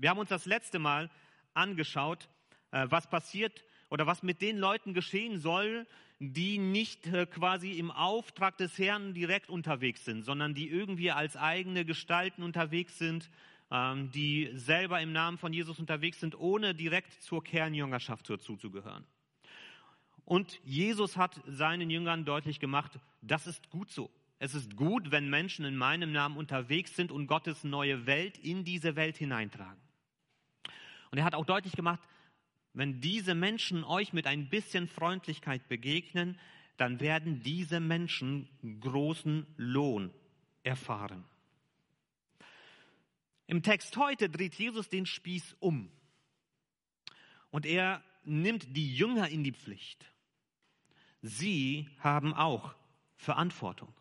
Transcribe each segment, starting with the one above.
Wir haben uns das letzte Mal angeschaut, äh, was passiert oder was mit den Leuten geschehen soll, die nicht äh, quasi im Auftrag des Herrn direkt unterwegs sind, sondern die irgendwie als eigene Gestalten unterwegs sind, ähm, die selber im Namen von Jesus unterwegs sind, ohne direkt zur Kernjüngerschaft dazuzugehören. Und Jesus hat seinen Jüngern deutlich gemacht, das ist gut so. Es ist gut, wenn Menschen in meinem Namen unterwegs sind und Gottes neue Welt in diese Welt hineintragen. Und er hat auch deutlich gemacht, wenn diese Menschen euch mit ein bisschen Freundlichkeit begegnen, dann werden diese Menschen großen Lohn erfahren. Im Text heute dreht Jesus den Spieß um und er nimmt die Jünger in die Pflicht. Sie haben auch Verantwortung,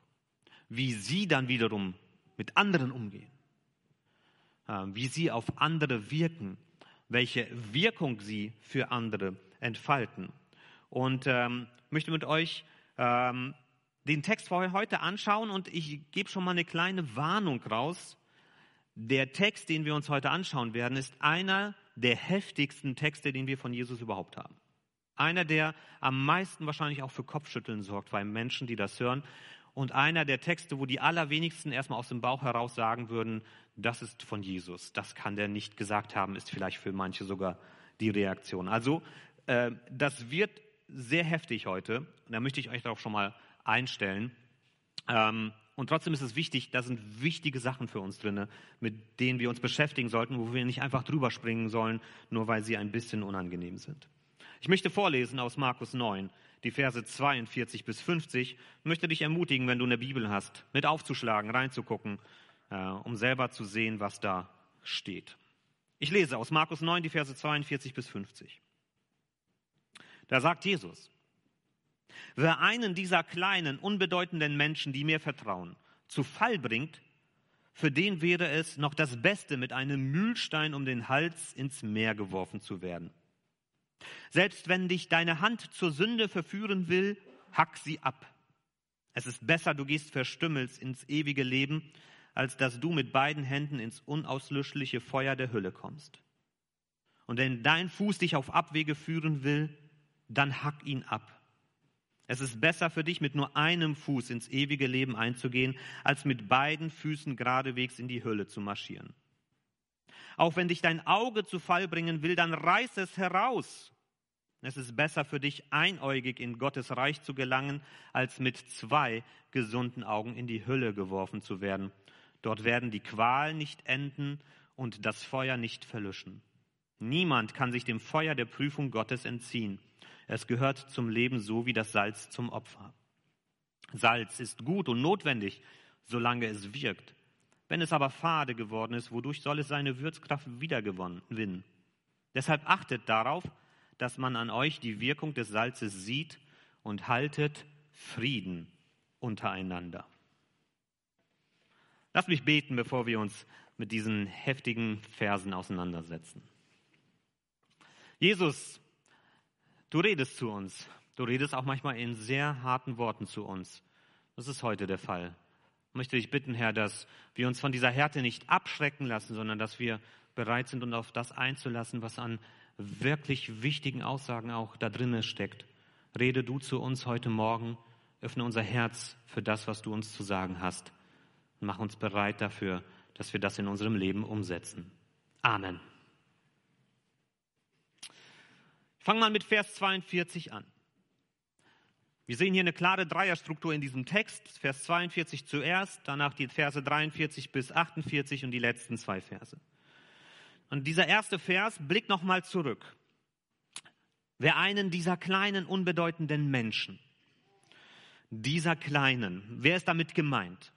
wie sie dann wiederum mit anderen umgehen, äh, wie sie auf andere wirken, welche Wirkung sie für andere entfalten. Und ähm, möchte mit euch ähm, den Text für heute anschauen und ich gebe schon mal eine kleine Warnung raus. Der Text, den wir uns heute anschauen werden, ist einer der heftigsten Texte, den wir von Jesus überhaupt haben. Einer, der am meisten wahrscheinlich auch für Kopfschütteln sorgt bei Menschen, die das hören. Und einer der Texte, wo die allerwenigsten erstmal aus dem Bauch heraus sagen würden, das ist von Jesus. Das kann der nicht gesagt haben, ist vielleicht für manche sogar die Reaktion. Also äh, das wird sehr heftig heute. Da möchte ich euch darauf schon mal einstellen. Ähm, und trotzdem ist es wichtig, da sind wichtige Sachen für uns drin, mit denen wir uns beschäftigen sollten, wo wir nicht einfach drüber springen sollen, nur weil sie ein bisschen unangenehm sind. Ich möchte vorlesen aus Markus 9, die Verse 42 bis 50. Ich möchte dich ermutigen, wenn du eine Bibel hast, mit aufzuschlagen, reinzugucken, äh, um selber zu sehen, was da steht. Ich lese aus Markus 9, die Verse 42 bis 50. Da sagt Jesus, wer einen dieser kleinen, unbedeutenden Menschen, die mir vertrauen, zu Fall bringt, für den wäre es noch das Beste, mit einem Mühlstein um den Hals ins Meer geworfen zu werden. Selbst wenn dich deine Hand zur Sünde verführen will, hack sie ab. Es ist besser, du gehst verstümmelst ins ewige Leben, als dass du mit beiden Händen ins unauslöschliche Feuer der Hölle kommst. Und wenn dein Fuß dich auf Abwege führen will, dann hack ihn ab. Es ist besser für dich, mit nur einem Fuß ins ewige Leben einzugehen, als mit beiden Füßen geradewegs in die Hölle zu marschieren. Auch wenn dich dein Auge zu Fall bringen will, dann reiß es heraus. Es ist besser für dich, einäugig in Gottes Reich zu gelangen, als mit zwei gesunden Augen in die Hölle geworfen zu werden. Dort werden die Qualen nicht enden und das Feuer nicht verlöschen. Niemand kann sich dem Feuer der Prüfung Gottes entziehen. Es gehört zum Leben so wie das Salz zum Opfer. Salz ist gut und notwendig, solange es wirkt. Wenn es aber fade geworden ist, wodurch soll es seine Würzkraft wiedergewinnen? Deshalb achtet darauf, dass man an euch die Wirkung des Salzes sieht und haltet Frieden untereinander. Lass mich beten, bevor wir uns mit diesen heftigen Versen auseinandersetzen. Jesus, du redest zu uns. Du redest auch manchmal in sehr harten Worten zu uns. Das ist heute der Fall möchte dich bitten, Herr, dass wir uns von dieser Härte nicht abschrecken lassen, sondern dass wir bereit sind, uns auf das einzulassen, was an wirklich wichtigen Aussagen auch da drinnen steckt. Rede du zu uns heute Morgen, öffne unser Herz für das, was du uns zu sagen hast und mach uns bereit dafür, dass wir das in unserem Leben umsetzen. Amen. Ich fange mal mit Vers 42 an. Wir sehen hier eine klare Dreierstruktur in diesem Text. Vers 42 zuerst, danach die Verse 43 bis 48 und die letzten zwei Verse. Und dieser erste Vers blickt nochmal zurück. Wer einen dieser kleinen, unbedeutenden Menschen, dieser kleinen, wer ist damit gemeint?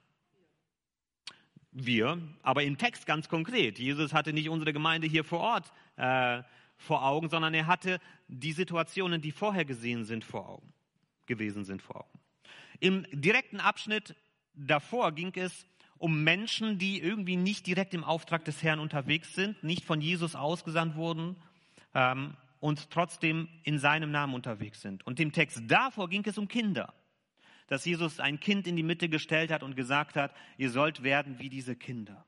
Wir, aber im Text ganz konkret. Jesus hatte nicht unsere Gemeinde hier vor Ort äh, vor Augen, sondern er hatte die Situationen, die vorher gesehen sind, vor Augen gewesen sind vor Augen. Im direkten Abschnitt davor ging es um Menschen, die irgendwie nicht direkt im Auftrag des Herrn unterwegs sind, nicht von Jesus ausgesandt wurden ähm, und trotzdem in seinem Namen unterwegs sind. Und im Text davor ging es um Kinder, dass Jesus ein Kind in die Mitte gestellt hat und gesagt hat, ihr sollt werden wie diese Kinder.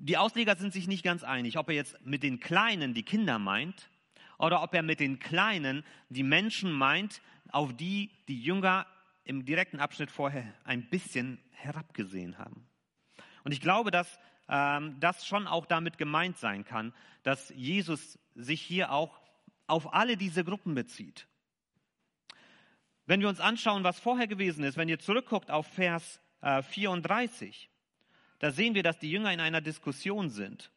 die Ausleger sind sich nicht ganz einig, ob er jetzt mit den Kleinen die Kinder meint oder ob er mit den Kleinen die Menschen meint, auf die die Jünger im direkten Abschnitt vorher ein bisschen herabgesehen haben. Und ich glaube, dass ähm, das schon auch damit gemeint sein kann, dass Jesus sich hier auch auf alle diese Gruppen bezieht. Wenn wir uns anschauen, was vorher gewesen ist, wenn ihr zurückguckt auf Vers äh, 34, da sehen wir, dass die Jünger in einer Diskussion sind.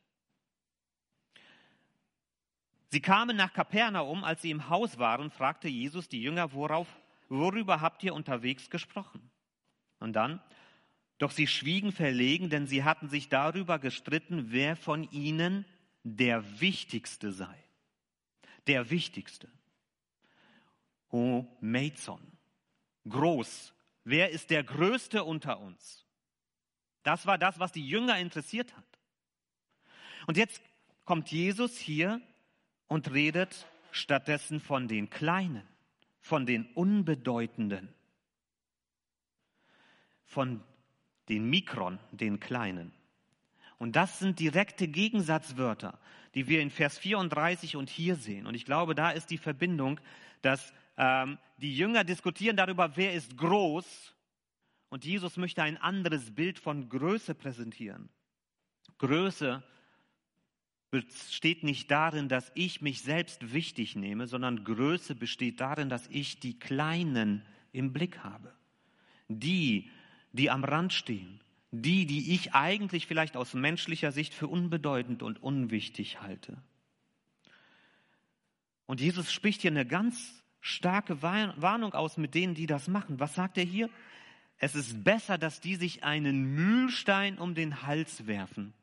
Sie kamen nach Kapernaum, als sie im Haus waren, fragte Jesus die Jünger, worauf, worüber habt ihr unterwegs gesprochen? Und dann, doch sie schwiegen verlegen, denn sie hatten sich darüber gestritten, wer von ihnen der Wichtigste sei. Der Wichtigste. O Maidson, groß, wer ist der Größte unter uns? Das war das, was die Jünger interessiert hat. Und jetzt kommt Jesus hier und redet stattdessen von den Kleinen, von den Unbedeutenden, von den Mikron, den Kleinen. Und das sind direkte Gegensatzwörter, die wir in Vers 34 und hier sehen. Und ich glaube, da ist die Verbindung, dass ähm, die Jünger diskutieren darüber, wer ist groß und Jesus möchte ein anderes Bild von Größe präsentieren. Größe besteht nicht darin, dass ich mich selbst wichtig nehme, sondern Größe besteht darin, dass ich die Kleinen im Blick habe. Die, die am Rand stehen. Die, die ich eigentlich vielleicht aus menschlicher Sicht für unbedeutend und unwichtig halte. Und Jesus spricht hier eine ganz starke Warnung aus mit denen, die das machen. Was sagt er hier? es ist besser, dass die sich einen Mühlstein um den Hals werfen,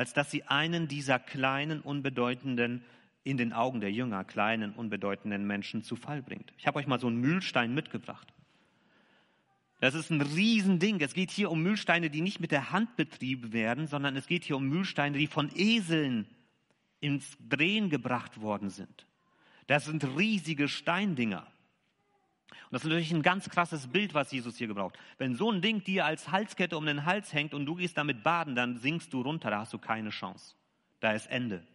als dass sie einen dieser kleinen, unbedeutenden, in den Augen der Jünger, kleinen, unbedeutenden Menschen zu Fall bringt. Ich habe euch mal so einen Mühlstein mitgebracht. Das ist ein Riesending. Es geht hier um Mühlsteine, die nicht mit der Hand betrieben werden, sondern es geht hier um Mühlsteine, die von Eseln ins Drehen gebracht worden sind. Das sind riesige Steindinger. Und das ist natürlich ein ganz krasses Bild, was Jesus hier gebraucht. Wenn so ein Ding dir als Halskette um den Hals hängt und du gehst damit baden, dann sinkst du runter, da hast du keine Chance. Da ist Ende.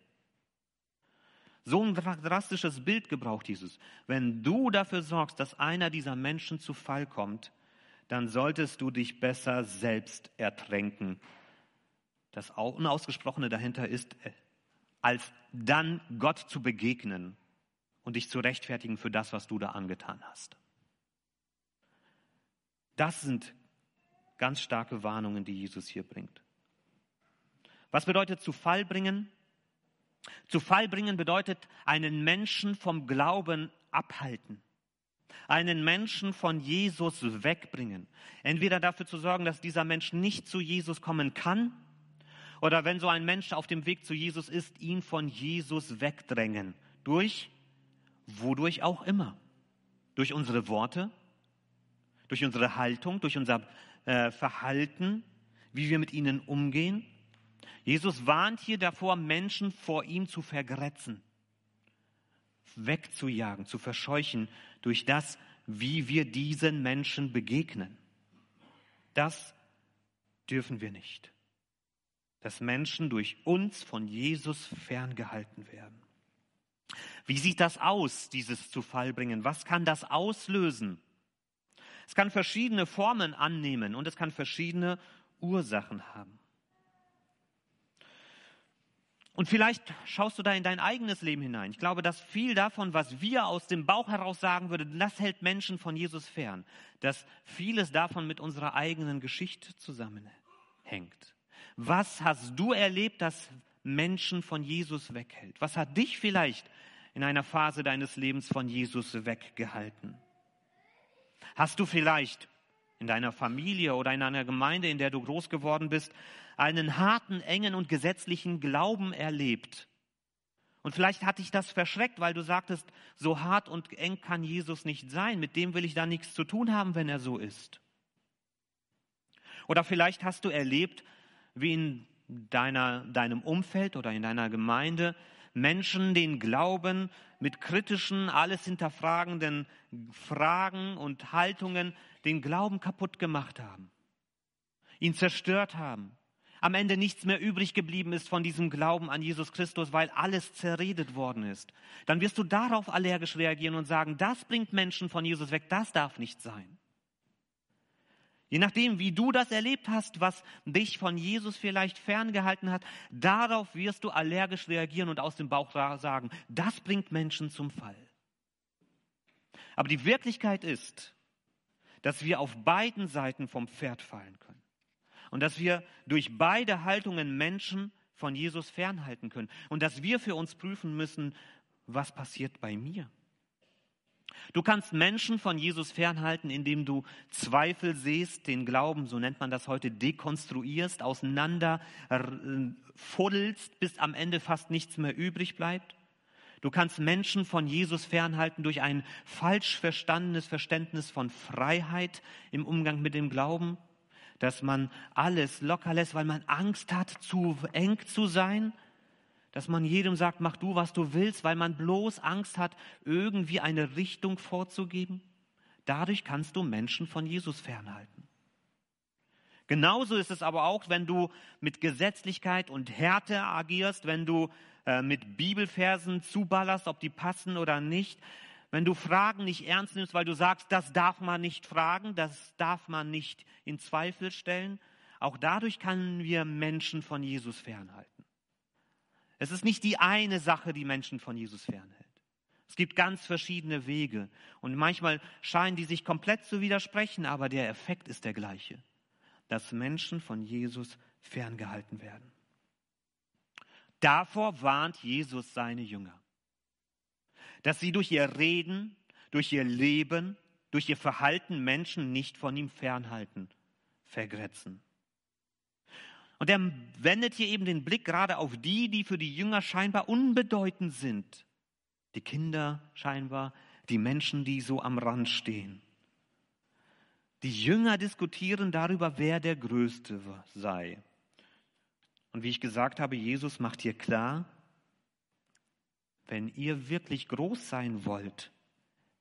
So ein drastisches Bild gebraucht Jesus. Wenn du dafür sorgst, dass einer dieser Menschen zu Fall kommt, dann solltest du dich besser selbst ertränken. Das Unausgesprochene dahinter ist, äh, als dann Gott zu begegnen und dich zu rechtfertigen für das, was du da angetan hast. Das sind ganz starke Warnungen, die Jesus hier bringt. Was bedeutet zu Fall bringen? Zu Fall bringen bedeutet einen Menschen vom Glauben abhalten. Einen Menschen von Jesus wegbringen. Entweder dafür zu sorgen, dass dieser Mensch nicht zu Jesus kommen kann, oder wenn so ein Mensch auf dem Weg zu Jesus ist, ihn von Jesus wegdrängen. Durch, wodurch auch immer. Durch unsere Worte, durch unsere Haltung, durch unser äh, Verhalten, wie wir mit ihnen umgehen. Jesus warnt hier davor, Menschen vor ihm zu vergrätzen, wegzujagen, zu verscheuchen durch das, wie wir diesen Menschen begegnen. Das dürfen wir nicht. Dass Menschen durch uns von Jesus ferngehalten werden. Wie sieht das aus, dieses zu Fall bringen? Was kann das auslösen? Es kann verschiedene Formen annehmen und es kann verschiedene Ursachen haben. Und vielleicht schaust du da in dein eigenes Leben hinein. Ich glaube, dass viel davon, was wir aus dem Bauch heraus sagen würden, das hält Menschen von Jesus fern. Dass vieles davon mit unserer eigenen Geschichte zusammenhängt. Was hast du erlebt, das Menschen von Jesus weghält? Was hat dich vielleicht in einer Phase deines Lebens von Jesus weggehalten? Hast du vielleicht in deiner Familie oder in einer Gemeinde, in der du groß geworden bist, einen harten, engen und gesetzlichen Glauben erlebt? Und vielleicht hat dich das verschreckt, weil du sagtest, so hart und eng kann Jesus nicht sein, mit dem will ich da nichts zu tun haben, wenn er so ist. Oder vielleicht hast du erlebt, wie in deiner, deinem Umfeld oder in deiner Gemeinde Menschen den Glauben mit kritischen, alles hinterfragenden Fragen und Haltungen den Glauben kaputt gemacht haben, ihn zerstört haben, am Ende nichts mehr übrig geblieben ist von diesem Glauben an Jesus Christus, weil alles zerredet worden ist, dann wirst du darauf allergisch reagieren und sagen, das bringt Menschen von Jesus weg, das darf nicht sein. Je nachdem, wie du das erlebt hast, was dich von Jesus vielleicht ferngehalten hat, darauf wirst du allergisch reagieren und aus dem Bauch sagen, das bringt Menschen zum Fall. Aber die Wirklichkeit ist, dass wir auf beiden Seiten vom Pferd fallen können und dass wir durch beide Haltungen Menschen von Jesus fernhalten können und dass wir für uns prüfen müssen, was passiert bei mir. Du kannst Menschen von Jesus fernhalten, indem du Zweifel siehst, den Glauben, so nennt man das heute, dekonstruierst, auseinander fuddelst, bis am Ende fast nichts mehr übrig bleibt. Du kannst Menschen von Jesus fernhalten durch ein falsch verstandenes Verständnis von Freiheit im Umgang mit dem Glauben, dass man alles locker lässt, weil man Angst hat, zu eng zu sein, dass man jedem sagt, mach du, was du willst, weil man bloß Angst hat, irgendwie eine Richtung vorzugeben. Dadurch kannst du Menschen von Jesus fernhalten. Genauso ist es aber auch, wenn du mit Gesetzlichkeit und Härte agierst, wenn du äh, mit Bibelversen zuballerst, ob die passen oder nicht. Wenn du Fragen nicht ernst nimmst, weil du sagst, das darf man nicht fragen, das darf man nicht in Zweifel stellen, auch dadurch können wir Menschen von Jesus fernhalten. Es ist nicht die eine Sache, die Menschen von Jesus fernhält. Es gibt ganz verschiedene Wege und manchmal scheinen die sich komplett zu widersprechen, aber der Effekt ist der gleiche, dass Menschen von Jesus ferngehalten werden. Davor warnt Jesus seine Jünger, dass sie durch ihr Reden, durch ihr Leben, durch ihr Verhalten Menschen nicht von ihm fernhalten, vergrätzen. Und er wendet hier eben den Blick gerade auf die, die für die Jünger scheinbar unbedeutend sind. Die Kinder scheinbar, die Menschen, die so am Rand stehen. Die Jünger diskutieren darüber, wer der Größte sei. Und wie ich gesagt habe, Jesus macht hier klar, wenn ihr wirklich groß sein wollt,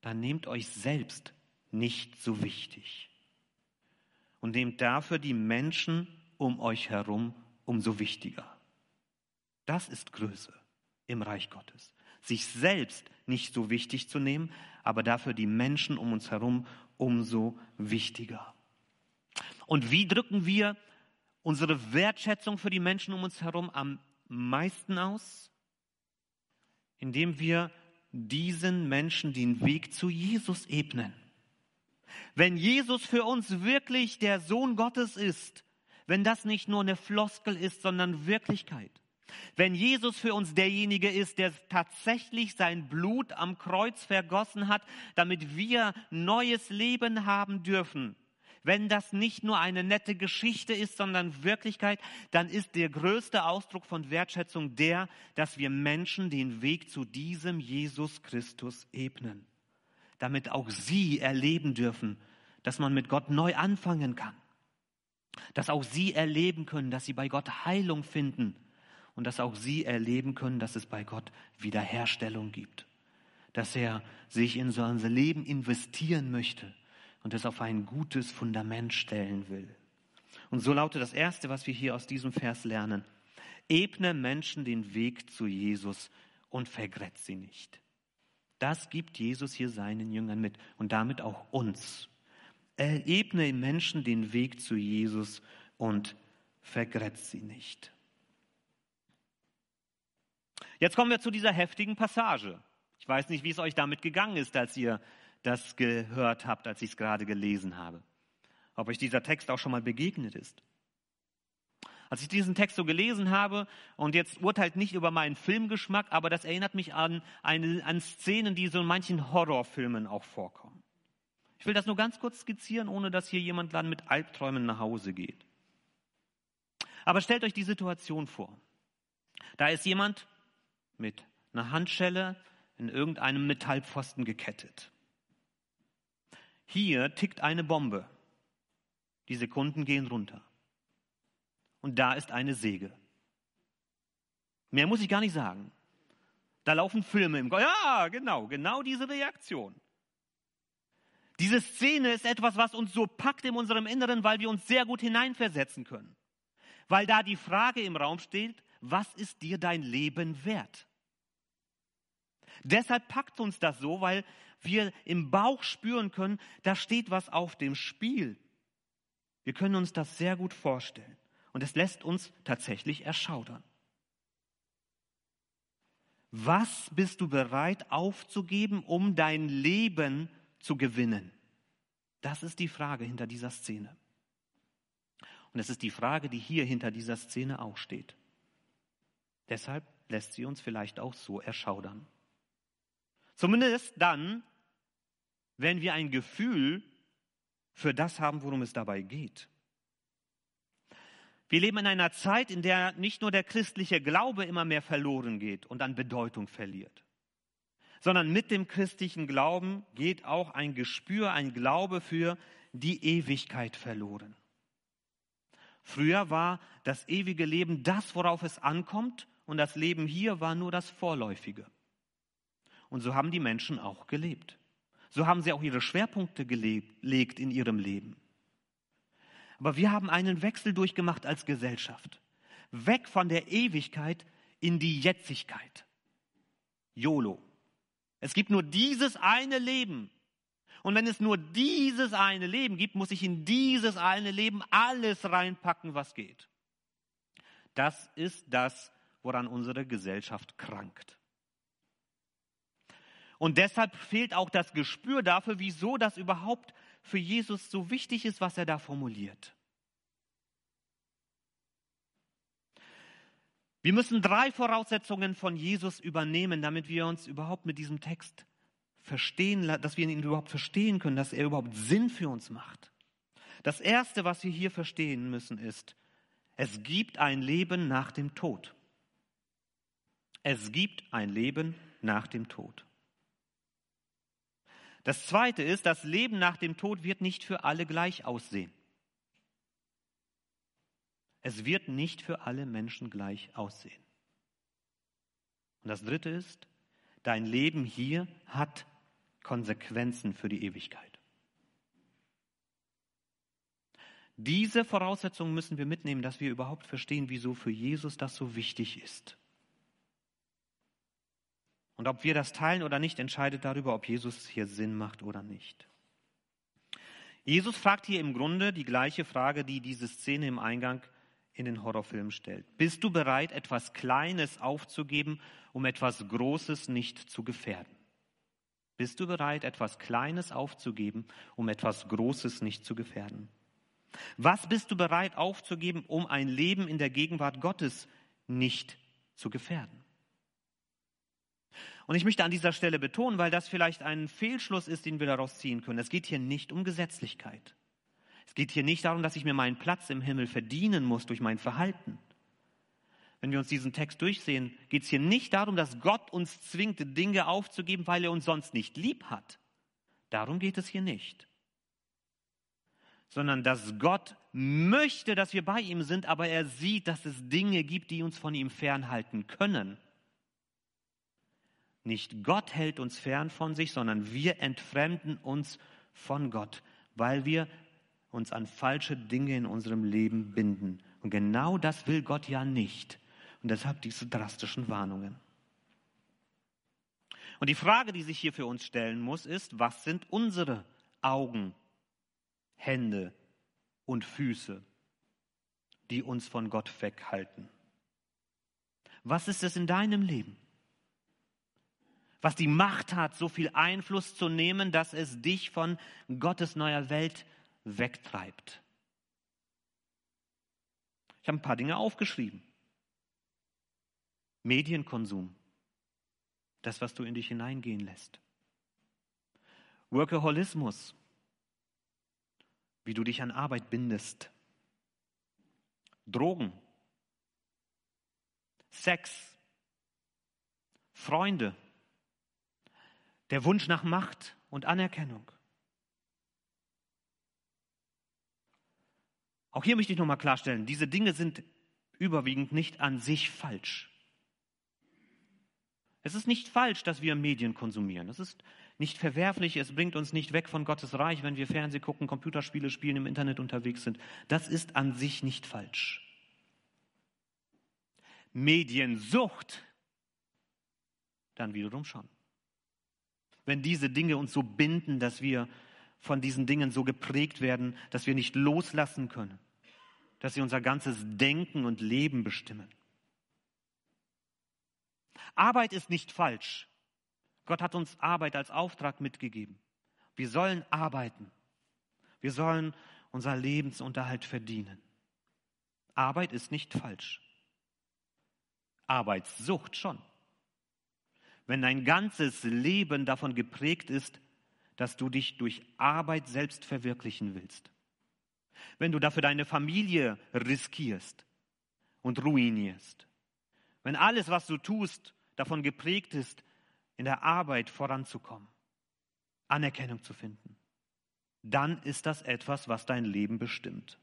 dann nehmt euch selbst nicht so wichtig und nehmt dafür die Menschen um euch herum umso wichtiger. Das ist Größe im Reich Gottes. Sich selbst nicht so wichtig zu nehmen, aber dafür die Menschen um uns herum umso wichtiger. Und wie drücken wir unsere Wertschätzung für die Menschen um uns herum am meisten aus? Indem wir diesen Menschen den Weg zu Jesus ebnen. Wenn Jesus für uns wirklich der Sohn Gottes ist, wenn das nicht nur eine Floskel ist, sondern Wirklichkeit, wenn Jesus für uns derjenige ist, der tatsächlich sein Blut am Kreuz vergossen hat, damit wir neues Leben haben dürfen, wenn das nicht nur eine nette Geschichte ist, sondern Wirklichkeit, dann ist der größte Ausdruck von Wertschätzung der, dass wir Menschen den Weg zu diesem Jesus Christus ebnen, damit auch sie erleben dürfen, dass man mit Gott neu anfangen kann, dass auch sie erleben können, dass sie bei Gott Heilung finden und dass auch sie erleben können, dass es bei Gott Wiederherstellung gibt, dass er sich in so Leben investieren möchte und es auf ein gutes Fundament stellen will. Und so lautet das Erste, was wir hier aus diesem Vers lernen. Ebne Menschen den Weg zu Jesus und vergrätzt sie nicht. Das gibt Jesus hier seinen Jüngern mit und damit auch uns. Ebne Menschen den Weg zu Jesus und vergrätzt sie nicht. Jetzt kommen wir zu dieser heftigen Passage. Ich weiß nicht, wie es euch damit gegangen ist, als ihr das gehört habt, als ich es gerade gelesen habe. Ob euch dieser Text auch schon mal begegnet ist. Als ich diesen Text so gelesen habe, und jetzt urteilt nicht über meinen Filmgeschmack, aber das erinnert mich an, eine, an Szenen, die so in manchen Horrorfilmen auch vorkommen. Ich will das nur ganz kurz skizzieren, ohne dass hier jemand dann mit Albträumen nach Hause geht. Aber stellt euch die Situation vor. Da ist jemand mit einer Handschelle in irgendeinem Metallpfosten gekettet. Hier tickt eine Bombe. Die Sekunden gehen runter. Und da ist eine Säge. Mehr muss ich gar nicht sagen. Da laufen Filme im Kopf. Ja, genau, genau diese Reaktion. Diese Szene ist etwas, was uns so packt in unserem Inneren, weil wir uns sehr gut hineinversetzen können. weil da die Frage im Raum steht, was ist dir dein Leben wert? Deshalb packt uns das so, weil wir im Bauch spüren können, da steht was auf dem Spiel. Wir können uns das sehr gut vorstellen. Und es lässt uns tatsächlich erschaudern. Was bist du bereit aufzugeben, um dein Leben zu gewinnen? Das ist die Frage hinter dieser Szene. Und es ist die Frage, die hier hinter dieser Szene auch steht. Deshalb lässt sie uns vielleicht auch so erschaudern. Zumindest dann, wenn wir ein Gefühl für das haben, worum es dabei geht. Wir leben in einer Zeit, in der nicht nur der christliche Glaube immer mehr verloren geht und an Bedeutung verliert, sondern mit dem christlichen Glauben geht auch ein Gespür, ein Glaube für die Ewigkeit verloren. Früher war das ewige Leben das, worauf es ankommt, und das Leben hier war nur das Vorläufige. Und so haben die Menschen auch gelebt. So haben sie auch ihre Schwerpunkte gelegt in ihrem Leben. Aber wir haben einen Wechsel durchgemacht als Gesellschaft. Weg von der Ewigkeit in die Jetzigkeit. YOLO. Es gibt nur dieses eine Leben. Und wenn es nur dieses eine Leben gibt, muss ich in dieses eine Leben alles reinpacken, was geht. Das ist das, woran unsere Gesellschaft krankt. Und deshalb fehlt auch das Gespür dafür, wieso das überhaupt für Jesus so wichtig ist, was er da formuliert. Wir müssen drei Voraussetzungen von Jesus übernehmen, damit wir uns überhaupt mit diesem Text verstehen, dass wir ihn überhaupt verstehen können, dass er überhaupt Sinn für uns macht. Das Erste, was wir hier verstehen müssen, ist, es gibt ein Leben nach dem Tod. Es gibt ein Leben nach dem Tod. Das Zweite ist, das Leben nach dem Tod wird nicht für alle gleich aussehen. Es wird nicht für alle Menschen gleich aussehen. Und das Dritte ist, dein Leben hier hat Konsequenzen für die Ewigkeit. Diese Voraussetzungen müssen wir mitnehmen, dass wir überhaupt verstehen, wieso für Jesus das so wichtig ist. Und ob wir das teilen oder nicht, entscheidet darüber, ob Jesus hier Sinn macht oder nicht. Jesus fragt hier im Grunde die gleiche Frage, die diese Szene im Eingang in den Horrorfilm stellt. Bist du bereit, etwas Kleines aufzugeben, um etwas Großes nicht zu gefährden? Bist du bereit, etwas Kleines aufzugeben, um etwas Großes nicht zu gefährden? Was bist du bereit aufzugeben, um ein Leben in der Gegenwart Gottes nicht zu gefährden? Und ich möchte an dieser Stelle betonen, weil das vielleicht ein Fehlschluss ist, den wir daraus ziehen können. Es geht hier nicht um Gesetzlichkeit. Es geht hier nicht darum, dass ich mir meinen Platz im Himmel verdienen muss durch mein Verhalten. Wenn wir uns diesen Text durchsehen, geht es hier nicht darum, dass Gott uns zwingt, Dinge aufzugeben, weil er uns sonst nicht lieb hat. Darum geht es hier nicht. Sondern dass Gott möchte, dass wir bei ihm sind, aber er sieht, dass es Dinge gibt, die uns von ihm fernhalten können. Nicht Gott hält uns fern von sich, sondern wir entfremden uns von Gott, weil wir uns an falsche Dinge in unserem Leben binden. Und genau das will Gott ja nicht. Und deshalb diese drastischen Warnungen. Und die Frage, die sich hier für uns stellen muss, ist, was sind unsere Augen, Hände und Füße, die uns von Gott weghalten? Was ist es in deinem Leben? was die Macht hat, so viel Einfluss zu nehmen, dass es dich von Gottes neuer Welt wegtreibt. Ich habe ein paar Dinge aufgeschrieben. Medienkonsum, das, was du in dich hineingehen lässt. Workaholismus, wie du dich an Arbeit bindest. Drogen, Sex, Freunde, der Wunsch nach Macht und Anerkennung. Auch hier möchte ich nochmal klarstellen, diese Dinge sind überwiegend nicht an sich falsch. Es ist nicht falsch, dass wir Medien konsumieren. Es ist nicht verwerflich, es bringt uns nicht weg von Gottes Reich, wenn wir Fernsehen gucken, Computerspiele spielen, im Internet unterwegs sind. Das ist an sich nicht falsch. Mediensucht, dann wiederum schon. Wenn diese Dinge uns so binden, dass wir von diesen Dingen so geprägt werden, dass wir nicht loslassen können, dass sie unser ganzes Denken und Leben bestimmen. Arbeit ist nicht falsch. Gott hat uns Arbeit als Auftrag mitgegeben. Wir sollen arbeiten. Wir sollen unser Lebensunterhalt verdienen. Arbeit ist nicht falsch. Arbeitssucht schon. Wenn dein ganzes Leben davon geprägt ist, dass du dich durch Arbeit selbst verwirklichen willst. Wenn du dafür deine Familie riskierst und ruinierst. Wenn alles, was du tust, davon geprägt ist, in der Arbeit voranzukommen, Anerkennung zu finden, dann ist das etwas, was dein Leben bestimmt.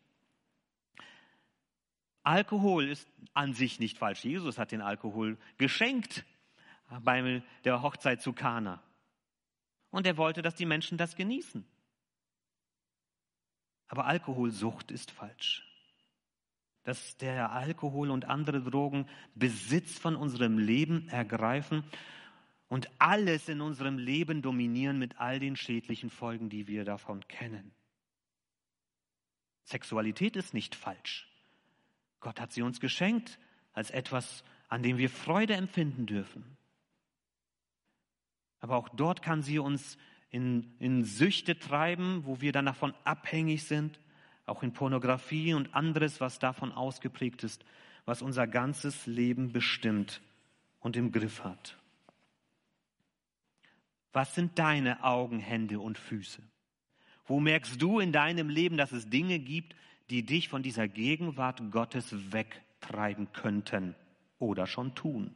Alkohol ist an sich nicht falsch. Jesus hat den Alkohol geschenkt bei der Hochzeit zu Kana. Und er wollte, dass die Menschen das genießen. Aber Alkoholsucht ist falsch. Dass der Alkohol und andere Drogen Besitz von unserem Leben ergreifen und alles in unserem Leben dominieren mit all den schädlichen Folgen, die wir davon kennen. Sexualität ist nicht falsch. Gott hat sie uns geschenkt als etwas, an dem wir Freude empfinden dürfen. Aber auch dort kann sie uns in, in Süchte treiben, wo wir dann davon abhängig sind, auch in Pornografie und anderes, was davon ausgeprägt ist, was unser ganzes Leben bestimmt und im Griff hat. Was sind deine Augen, Hände und Füße? Wo merkst du in deinem Leben, dass es Dinge gibt, die dich von dieser Gegenwart Gottes wegtreiben könnten oder schon tun?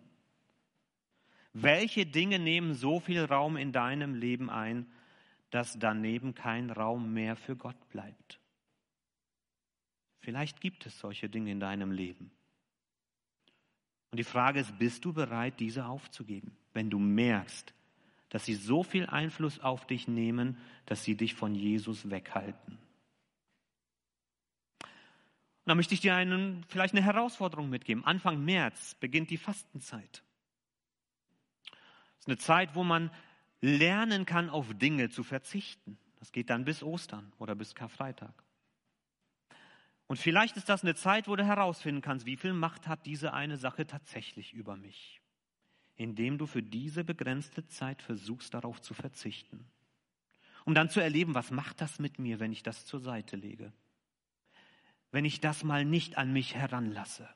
Welche Dinge nehmen so viel Raum in deinem Leben ein, dass daneben kein Raum mehr für Gott bleibt? Vielleicht gibt es solche Dinge in deinem Leben. Und die Frage ist, bist du bereit, diese aufzugeben, wenn du merkst, dass sie so viel Einfluss auf dich nehmen, dass sie dich von Jesus weghalten? Und da möchte ich dir einen, vielleicht eine Herausforderung mitgeben. Anfang März beginnt die Fastenzeit ist eine Zeit, wo man lernen kann, auf Dinge zu verzichten. Das geht dann bis Ostern oder bis Karfreitag. Und vielleicht ist das eine Zeit, wo du herausfinden kannst, wie viel Macht hat diese eine Sache tatsächlich über mich, indem du für diese begrenzte Zeit versuchst, darauf zu verzichten. Um dann zu erleben, was macht das mit mir, wenn ich das zur Seite lege? Wenn ich das mal nicht an mich heranlasse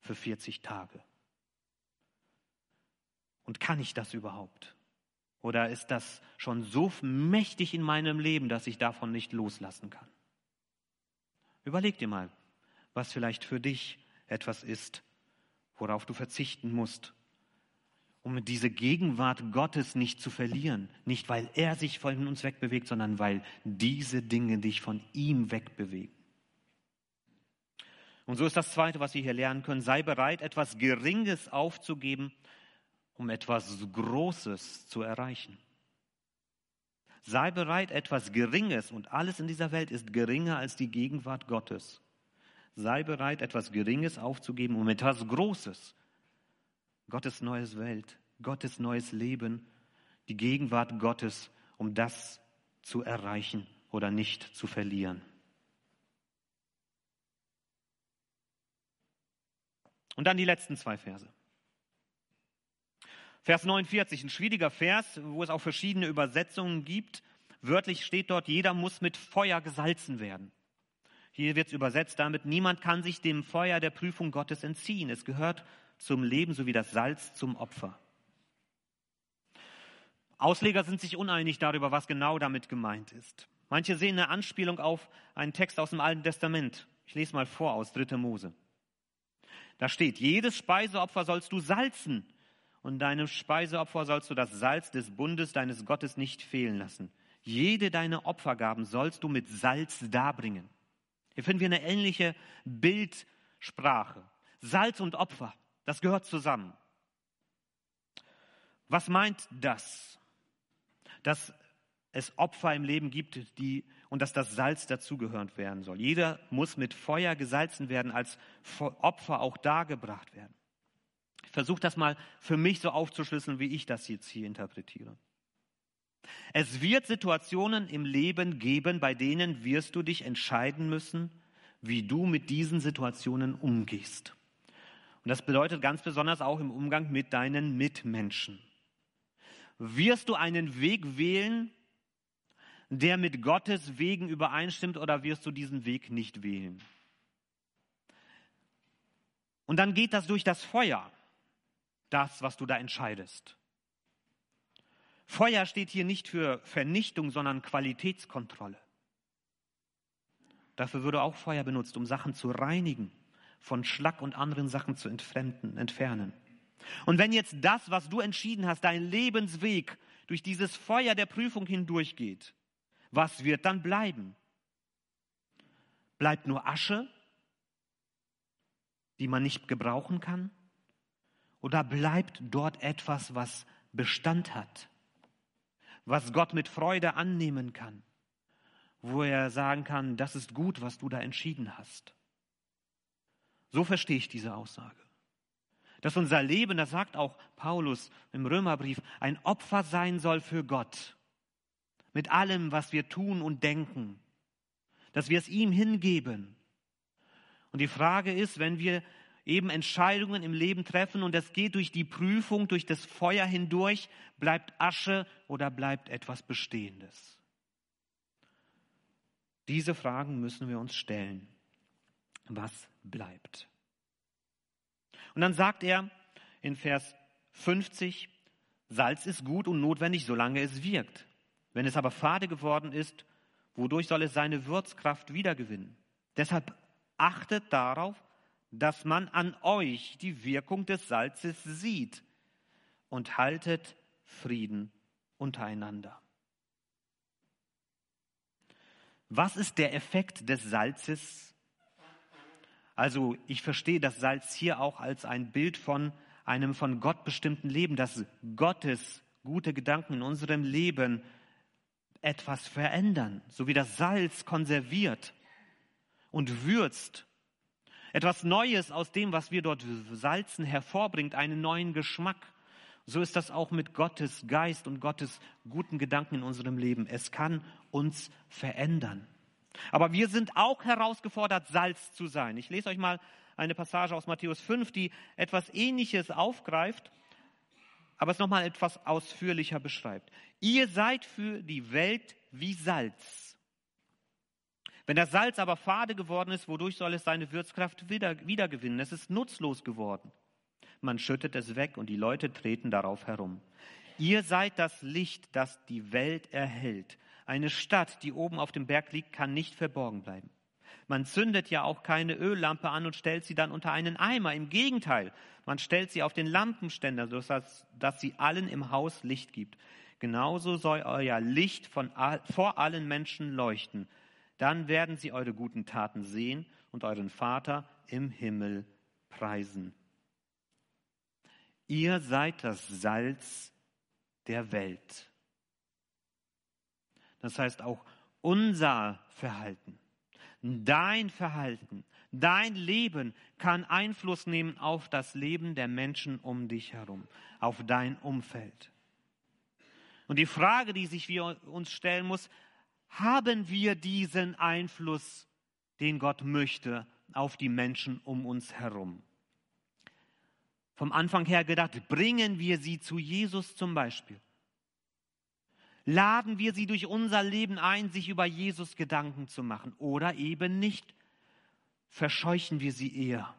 für 40 Tage. Und kann ich das überhaupt? Oder ist das schon so mächtig in meinem Leben, dass ich davon nicht loslassen kann? Überleg dir mal, was vielleicht für dich etwas ist, worauf du verzichten musst, um diese Gegenwart Gottes nicht zu verlieren. Nicht, weil er sich von uns wegbewegt, sondern weil diese Dinge dich von ihm wegbewegen. Und so ist das Zweite, was wir hier lernen können. Sei bereit, etwas Geringes aufzugeben, um etwas Großes zu erreichen. Sei bereit, etwas Geringes, und alles in dieser Welt ist geringer als die Gegenwart Gottes. Sei bereit, etwas Geringes aufzugeben, um etwas Großes. Gottes neues Welt, Gottes neues Leben, die Gegenwart Gottes, um das zu erreichen oder nicht zu verlieren. Und dann die letzten zwei Verse. Vers 49, ein schwieriger Vers, wo es auch verschiedene Übersetzungen gibt. Wörtlich steht dort, jeder muss mit Feuer gesalzen werden. Hier wird es übersetzt damit, niemand kann sich dem Feuer der Prüfung Gottes entziehen. Es gehört zum Leben so wie das Salz zum Opfer. Ausleger sind sich uneinig darüber, was genau damit gemeint ist. Manche sehen eine Anspielung auf einen Text aus dem Alten Testament. Ich lese mal vor aus 3. Mose. Da steht, jedes Speiseopfer sollst du salzen und deinem Speiseopfer sollst du das Salz des Bundes deines Gottes nicht fehlen lassen. Jede deine Opfergaben sollst du mit Salz darbringen. Hier finden wir eine ähnliche Bildsprache. Salz und Opfer, das gehört zusammen. Was meint das? Dass es Opfer im Leben gibt, die und dass das Salz dazugehört werden soll. Jeder muss mit Feuer gesalzen werden, als Opfer auch dargebracht werden. Ich versuche das mal für mich so aufzuschlüsseln, wie ich das jetzt hier interpretiere. Es wird Situationen im Leben geben, bei denen wirst du dich entscheiden müssen, wie du mit diesen Situationen umgehst. Und das bedeutet ganz besonders auch im Umgang mit deinen Mitmenschen. Wirst du einen Weg wählen, der mit Gottes Wegen übereinstimmt, oder wirst du diesen Weg nicht wählen? Und dann geht das durch das Feuer, das, was du da entscheidest. Feuer steht hier nicht für Vernichtung, sondern Qualitätskontrolle. Dafür würde auch Feuer benutzt, um Sachen zu reinigen, von Schlack und anderen Sachen zu entfernen. Und wenn jetzt das, was du entschieden hast, dein Lebensweg durch dieses Feuer der Prüfung hindurchgeht, was wird dann bleiben? Bleibt nur Asche, die man nicht gebrauchen kann? Oder bleibt dort etwas, was Bestand hat? was Gott mit Freude annehmen kann, wo er sagen kann, das ist gut, was du da entschieden hast. So verstehe ich diese Aussage. Dass unser Leben, das sagt auch Paulus im Römerbrief, ein Opfer sein soll für Gott. Mit allem, was wir tun und denken. Dass wir es ihm hingeben. Und die Frage ist, wenn wir eben Entscheidungen im Leben treffen und es geht durch die Prüfung, durch das Feuer hindurch, bleibt Asche oder bleibt etwas Bestehendes? Diese Fragen müssen wir uns stellen. Was bleibt? Und dann sagt er in Vers 50, Salz ist gut und notwendig, solange es wirkt. Wenn es aber fade geworden ist, wodurch soll es seine Würzkraft wiedergewinnen? Deshalb achtet darauf, dass man an euch die Wirkung des Salzes sieht und haltet Frieden untereinander. Was ist der Effekt des Salzes? Also ich verstehe das Salz hier auch als ein Bild von einem von Gott bestimmten Leben, dass Gottes gute Gedanken in unserem Leben etwas verändern, so wie das Salz konserviert und würzt etwas Neues aus dem, was wir dort salzen, hervorbringt, einen neuen Geschmack. So ist das auch mit Gottes Geist und Gottes guten Gedanken in unserem Leben. Es kann uns verändern. Aber wir sind auch herausgefordert, Salz zu sein. Ich lese euch mal eine Passage aus Matthäus 5, die etwas Ähnliches aufgreift, aber es nochmal etwas ausführlicher beschreibt. Ihr seid für die Welt wie Salz. Wenn das Salz aber fade geworden ist, wodurch soll es seine Würzkraft wieder, wiedergewinnen? Es ist nutzlos geworden. Man schüttet es weg und die Leute treten darauf herum. Ihr seid das Licht, das die Welt erhält. Eine Stadt, die oben auf dem Berg liegt, kann nicht verborgen bleiben. Man zündet ja auch keine Öllampe an und stellt sie dann unter einen Eimer. Im Gegenteil, man stellt sie auf den Lampenständer, sodass dass sie allen im Haus Licht gibt. Genauso soll euer Licht von, vor allen Menschen leuchten, dann werden sie eure guten Taten sehen und euren Vater im Himmel preisen. Ihr seid das Salz der Welt. Das heißt auch unser Verhalten, dein Verhalten, dein Leben kann Einfluss nehmen auf das Leben der Menschen um dich herum, auf dein Umfeld. Und die Frage, die sich wir uns stellen muss, haben wir diesen Einfluss, den Gott möchte, auf die Menschen um uns herum. Vom Anfang her gedacht, bringen wir sie zu Jesus zum Beispiel. Laden wir sie durch unser Leben ein, sich über Jesus Gedanken zu machen oder eben nicht. Verscheuchen wir sie eher.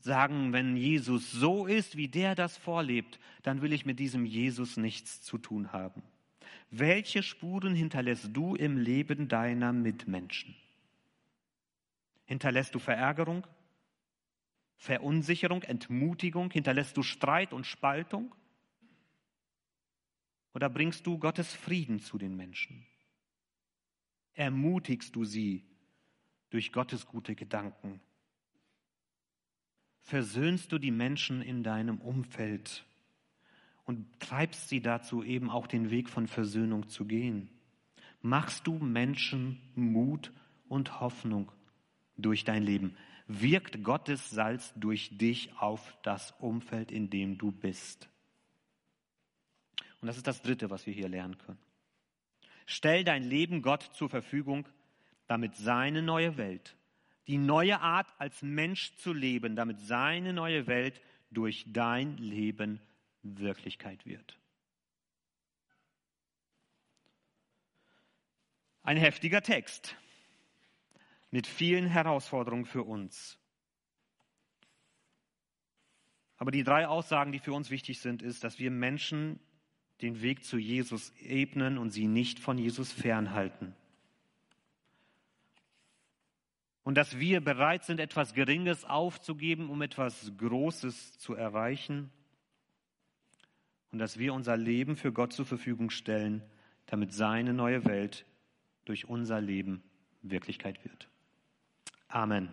Sagen, wenn Jesus so ist, wie der das vorlebt, dann will ich mit diesem Jesus nichts zu tun haben. Welche Spuren hinterlässt du im Leben deiner Mitmenschen? Hinterlässt du Verärgerung, Verunsicherung, Entmutigung? Hinterlässt du Streit und Spaltung? Oder bringst du Gottes Frieden zu den Menschen? Ermutigst du sie durch Gottes gute Gedanken? Versöhnst du die Menschen in deinem Umfeld? Und treibst sie dazu, eben auch den Weg von Versöhnung zu gehen. Machst du Menschen Mut und Hoffnung durch dein Leben? Wirkt Gottes Salz durch dich auf das Umfeld, in dem du bist? Und das ist das Dritte, was wir hier lernen können. Stell dein Leben Gott zur Verfügung, damit seine neue Welt, die neue Art als Mensch zu leben, damit seine neue Welt durch dein Leben Wirklichkeit wird. Ein heftiger Text mit vielen Herausforderungen für uns. Aber die drei Aussagen, die für uns wichtig sind, ist, dass wir Menschen den Weg zu Jesus ebnen und sie nicht von Jesus fernhalten. Und dass wir bereit sind, etwas Geringes aufzugeben, um etwas Großes zu erreichen. Und dass wir unser Leben für Gott zur Verfügung stellen, damit seine neue Welt durch unser Leben Wirklichkeit wird. Amen.